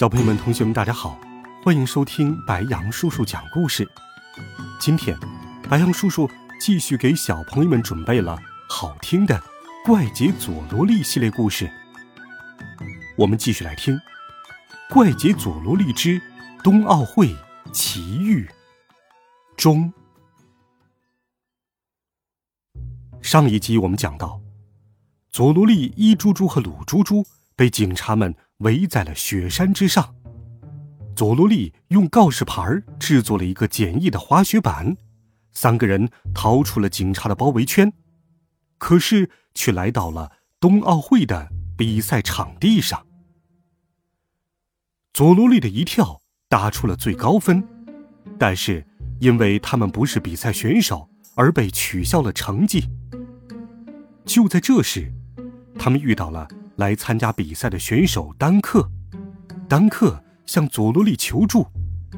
小朋友们、同学们，大家好，欢迎收听白羊叔叔讲故事。今天，白羊叔叔继续给小朋友们准备了好听的《怪杰佐罗利》系列故事。我们继续来听《怪杰佐罗利之冬奥会奇遇》中。上一集我们讲到，佐罗利、伊猪猪和鲁猪猪被警察们。围在了雪山之上，佐罗利用告示牌制作了一个简易的滑雪板，三个人逃出了警察的包围圈，可是却来到了冬奥会的比赛场地上。佐罗利的一跳打出了最高分，但是因为他们不是比赛选手，而被取消了成绩。就在这时，他们遇到了。来参加比赛的选手丹克，丹克向佐罗利求助，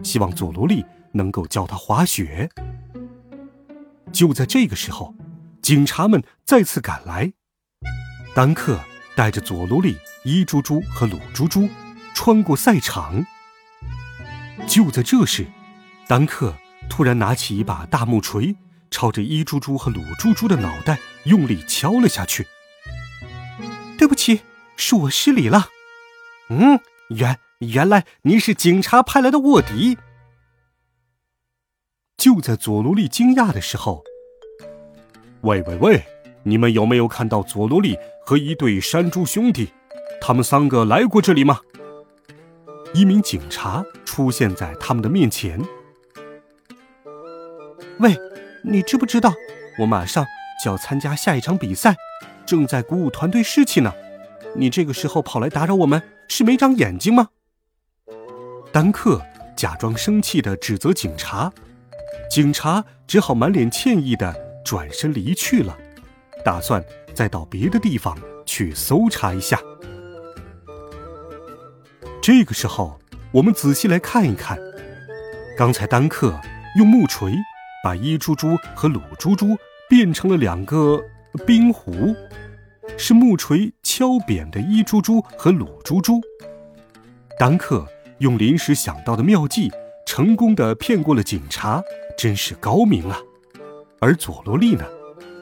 希望佐罗利能够教他滑雪。就在这个时候，警察们再次赶来，丹克带着佐罗利、伊猪猪和鲁猪猪穿过赛场。就在这时，丹克突然拿起一把大木锤，朝着伊猪猪和鲁猪猪的脑袋用力敲了下去。对不起。是我失礼了，嗯，原原来您是警察派来的卧底。就在佐罗利惊讶的时候，喂喂喂，你们有没有看到佐罗利和一对山猪兄弟？他们三个来过这里吗？一名警察出现在他们的面前。喂，你知不知道，我马上就要参加下一场比赛，正在鼓舞团队士气呢。你这个时候跑来打扰我们，是没长眼睛吗？丹克假装生气的指责警察，警察只好满脸歉意的转身离去了，打算再到别的地方去搜查一下。这个时候，我们仔细来看一看，刚才丹克用木锤把伊猪猪和鲁猪猪变成了两个冰壶。是木锤敲扁的伊猪猪和鲁猪猪。丹克用临时想到的妙计，成功的骗过了警察，真是高明啊！而佐罗利呢，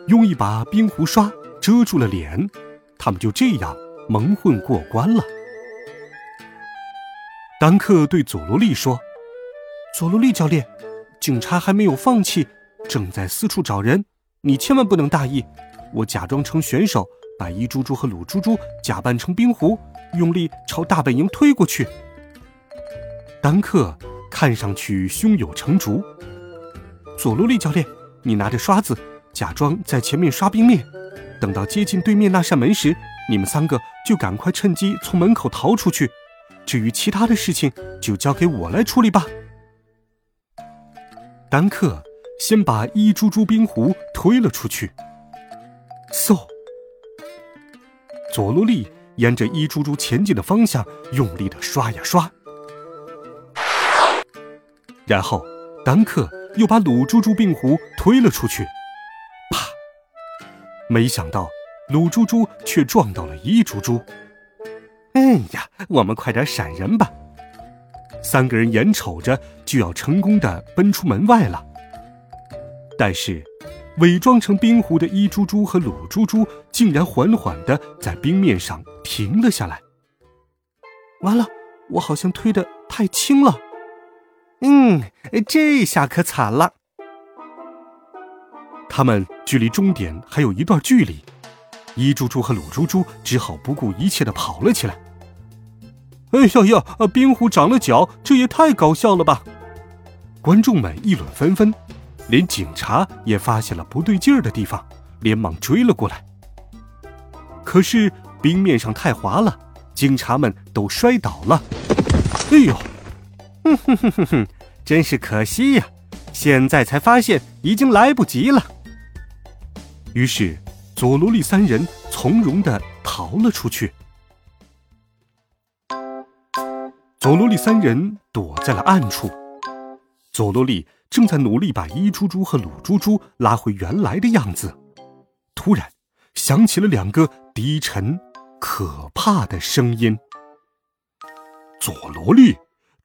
用一把冰壶刷遮住了脸，他们就这样蒙混过关了。丹克对佐罗利说：“佐罗利教练，警察还没有放弃，正在四处找人，你千万不能大意。我假装成选手。”把伊猪猪和鲁猪猪假扮成冰壶，用力朝大本营推过去。丹克看上去胸有成竹。佐罗利教练，你拿着刷子，假装在前面刷冰面。等到接近对面那扇门时，你们三个就赶快趁机从门口逃出去。至于其他的事情，就交给我来处理吧。丹克先把伊猪猪冰壶推了出去。嗖。佐罗利沿着伊猪猪前进的方向用力的刷呀刷，然后丹克又把鲁猪猪病壶推了出去，啪！没想到鲁猪猪却撞到了伊猪猪。哎呀，我们快点闪人吧！三个人眼瞅着就要成功的奔出门外了，但是。伪装成冰壶的伊猪猪和鲁猪猪竟然缓缓的在冰面上停了下来。完了，我好像推的太轻了。嗯，这下可惨了。他们距离终点还有一段距离，伊猪猪和鲁猪猪只好不顾一切的跑了起来。哎呀呀，冰壶长了脚，这也太搞笑了吧！观众们议论纷纷。连警察也发现了不对劲儿的地方，连忙追了过来。可是冰面上太滑了，警察们都摔倒了。哎呦！哼哼哼哼哼，真是可惜呀！现在才发现已经来不及了。于是，佐罗利三人从容的逃了出去。佐罗利三人躲在了暗处，佐罗利正在努力把伊猪猪和鲁猪猪拉回原来的样子。突然，响起了两个低沉、可怕的声音：“佐罗利，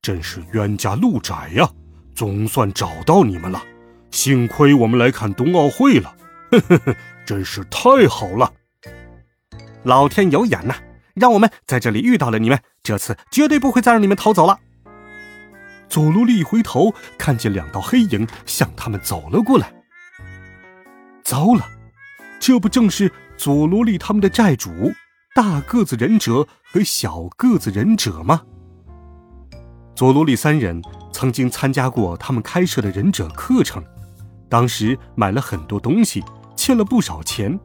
真是冤家路窄呀！总算找到你们了，幸亏我们来看冬奥会了，呵呵呵，真是太好了！老天有眼呐！”让我们在这里遇到了你们，这次绝对不会再让你们逃走了。佐罗利一回头，看见两道黑影向他们走了过来。糟了，这不正是佐罗利他们的债主大个子忍者和小个子忍者吗？佐罗利三人曾经参加过他们开设的忍者课程，当时买了很多东西，欠了不少钱，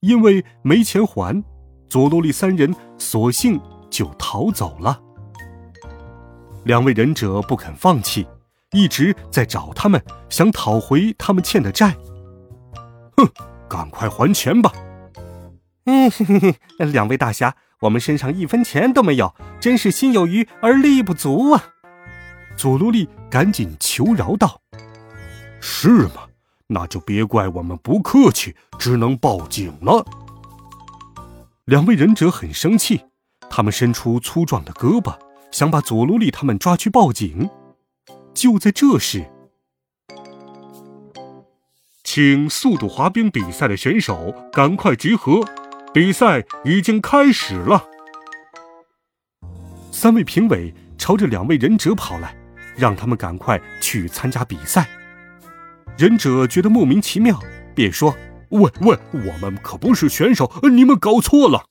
因为没钱还。佐罗利三人索性就逃走了。两位忍者不肯放弃，一直在找他们，想讨回他们欠的债。哼，赶快还钱吧！嗯，两位大侠，我们身上一分钱都没有，真是心有余而力不足啊！佐罗利赶紧求饶道：“是吗？那就别怪我们不客气，只能报警了。”两位忍者很生气，他们伸出粗壮的胳膊，想把佐罗利他们抓去报警。就在这时，请速度滑冰比赛的选手赶快集合，比赛已经开始了。三位评委朝着两位忍者跑来，让他们赶快去参加比赛。忍者觉得莫名其妙，便说。喂喂，我们可不是选手，你们搞错了。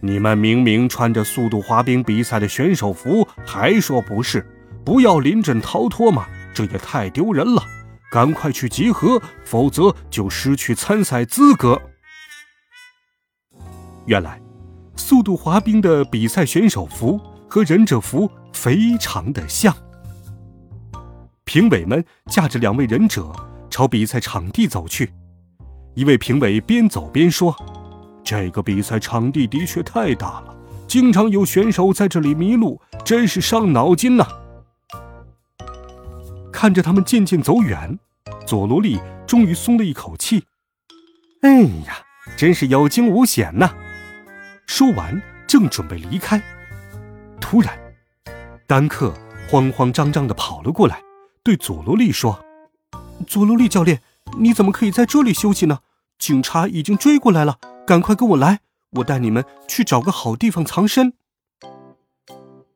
你们明明穿着速度滑冰比赛的选手服，还说不是？不要临阵逃脱嘛，这也太丢人了！赶快去集合，否则就失去参赛资格。原来，速度滑冰的比赛选手服和忍者服非常的像。评委们架着两位忍者朝比赛场地走去。一位评委边走边说：“这个比赛场地的确太大了，经常有选手在这里迷路，真是伤脑筋呐。”看着他们渐渐走远，佐罗利终于松了一口气。“哎呀，真是有惊无险呐！”说完，正准备离开，突然，丹克慌慌张张地跑了过来，对佐罗利说：“佐罗利教练，你怎么可以在这里休息呢？”警察已经追过来了，赶快跟我来，我带你们去找个好地方藏身。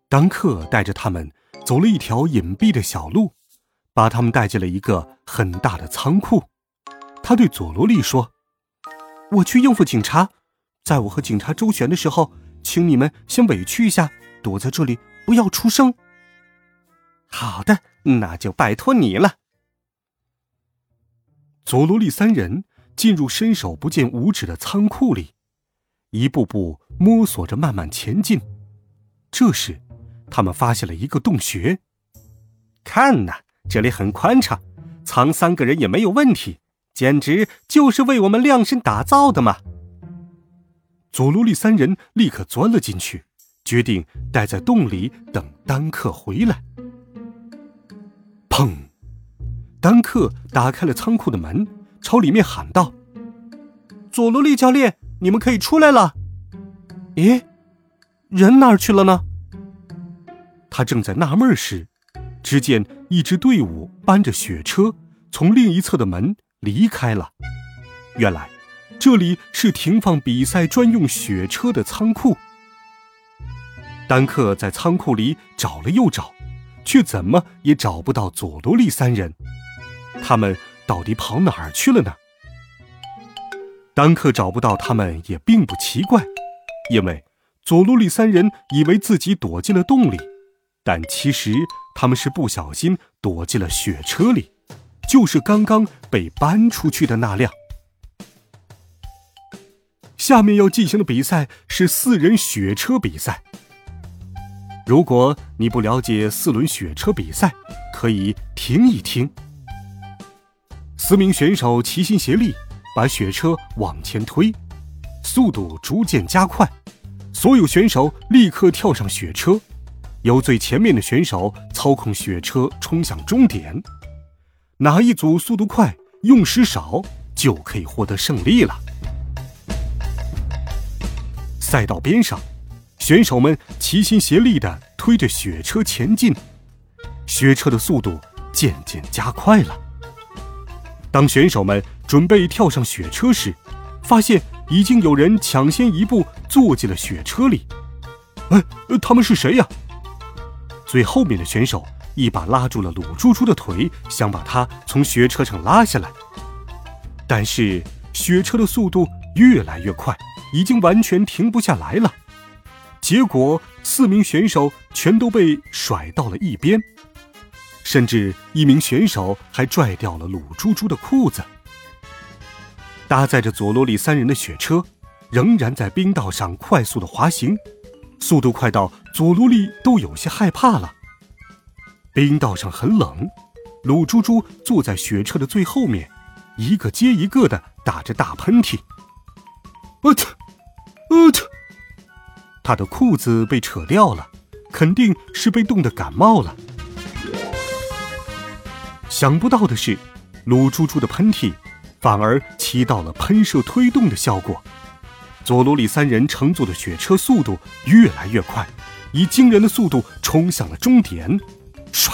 当克带着他们走了一条隐蔽的小路，把他们带进了一个很大的仓库。他对佐罗利说：“我去应付警察，在我和警察周旋的时候，请你们先委屈一下，躲在这里，不要出声。”好的，那就拜托你了。佐罗利三人。进入伸手不见五指的仓库里，一步步摸索着慢慢前进。这时，他们发现了一个洞穴。看呐，这里很宽敞，藏三个人也没有问题，简直就是为我们量身打造的嘛！佐罗利三人立刻钻了进去，决定待在洞里等丹克回来。砰！丹克打开了仓库的门。朝里面喊道：“佐罗利教练，你们可以出来了。”咦，人哪儿去了呢？他正在纳闷时，只见一支队伍搬着雪车从另一侧的门离开了。原来，这里是停放比赛专用雪车的仓库。丹克在仓库里找了又找，却怎么也找不到佐罗利三人。他们。到底跑哪儿去了呢？丹克找不到他们也并不奇怪，因为佐罗利三人以为自己躲进了洞里，但其实他们是不小心躲进了雪车里，就是刚刚被搬出去的那辆。下面要进行的比赛是四人雪车比赛。如果你不了解四轮雪车比赛，可以听一听。四名选手齐心协力，把雪车往前推，速度逐渐加快。所有选手立刻跳上雪车，由最前面的选手操控雪车冲向终点。哪一组速度快、用时少，就可以获得胜利了。赛道边上，选手们齐心协力地推着雪车前进，雪车的速度渐渐加快了。当选手们准备跳上雪车时，发现已经有人抢先一步坐进了雪车里。哎，他们是谁呀？最后面的选手一把拉住了鲁猪猪的腿，想把他从雪车上拉下来，但是雪车的速度越来越快。已经完全停不下来了，结果四名选手全都被甩到了一边，甚至一名选手还拽掉了鲁猪猪的裤子。搭载着佐罗利三人的雪车仍然在冰道上快速的滑行，速度快到佐罗利都有些害怕了。冰道上很冷，鲁猪猪坐在雪车的最后面，一个接一个的打着大喷嚏。我操！我操！他的裤子被扯掉了，肯定是被冻得感冒了。想不到的是，鲁猪猪的喷嚏反而起到了喷射推动的效果。佐罗里三人乘坐的雪车速度越来越快，以惊人的速度冲向了终点。唰！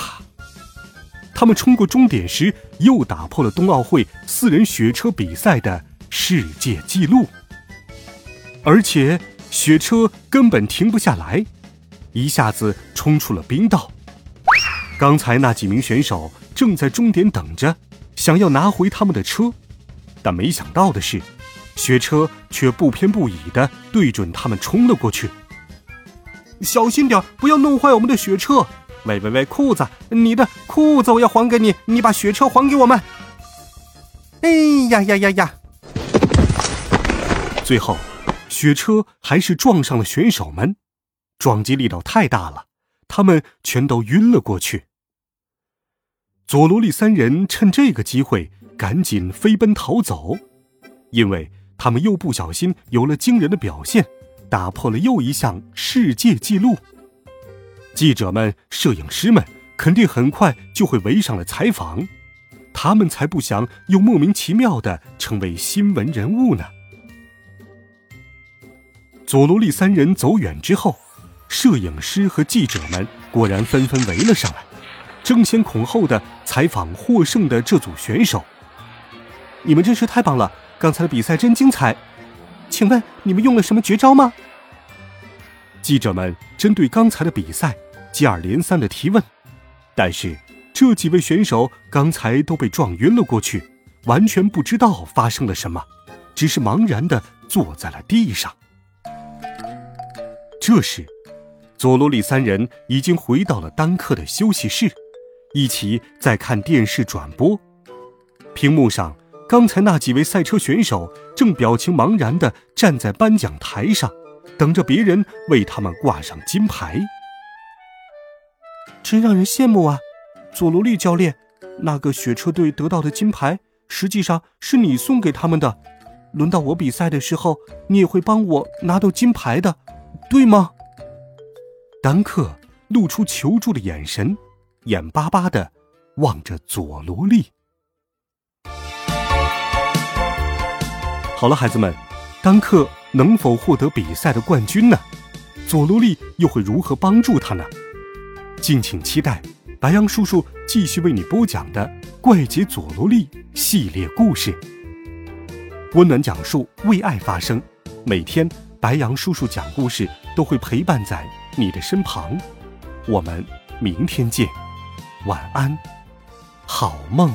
他们冲过终点时，又打破了冬奥会四人雪车比赛的世界纪录。而且雪车根本停不下来，一下子冲出了冰道。刚才那几名选手正在终点等着，想要拿回他们的车，但没想到的是，雪车却不偏不倚的对准他们冲了过去。小心点，不要弄坏我们的雪车！喂喂喂，裤子，你的裤子我要还给你，你把雪车还给我们！哎呀呀呀呀！最后。雪车还是撞上了选手们，撞击力道太大了，他们全都晕了过去。佐罗利三人趁这个机会赶紧飞奔逃走，因为他们又不小心有了惊人的表现，打破了又一项世界纪录。记者们、摄影师们肯定很快就会围上来采访，他们才不想又莫名其妙的成为新闻人物呢。佐罗利三人走远之后，摄影师和记者们果然纷纷围了上来，争先恐后的采访获胜的这组选手。你们真是太棒了！刚才的比赛真精彩，请问你们用了什么绝招吗？记者们针对刚才的比赛接二连三的提问，但是这几位选手刚才都被撞晕了过去，完全不知道发生了什么，只是茫然的坐在了地上。这时，佐罗利三人已经回到了丹克的休息室，一起在看电视转播。屏幕上，刚才那几位赛车选手正表情茫然地站在颁奖台上，等着别人为他们挂上金牌。真让人羡慕啊，佐罗利教练！那个雪车队得到的金牌，实际上是你送给他们的。轮到我比赛的时候，你也会帮我拿到金牌的。对吗？丹克露出求助的眼神，眼巴巴的望着佐罗利。好了，孩子们，丹克能否获得比赛的冠军呢？佐罗利又会如何帮助他呢？敬请期待白羊叔叔继续为你播讲的《怪杰佐罗利》系列故事。温暖讲述，为爱发声，每天。白羊叔叔讲故事都会陪伴在你的身旁，我们明天见，晚安，好梦。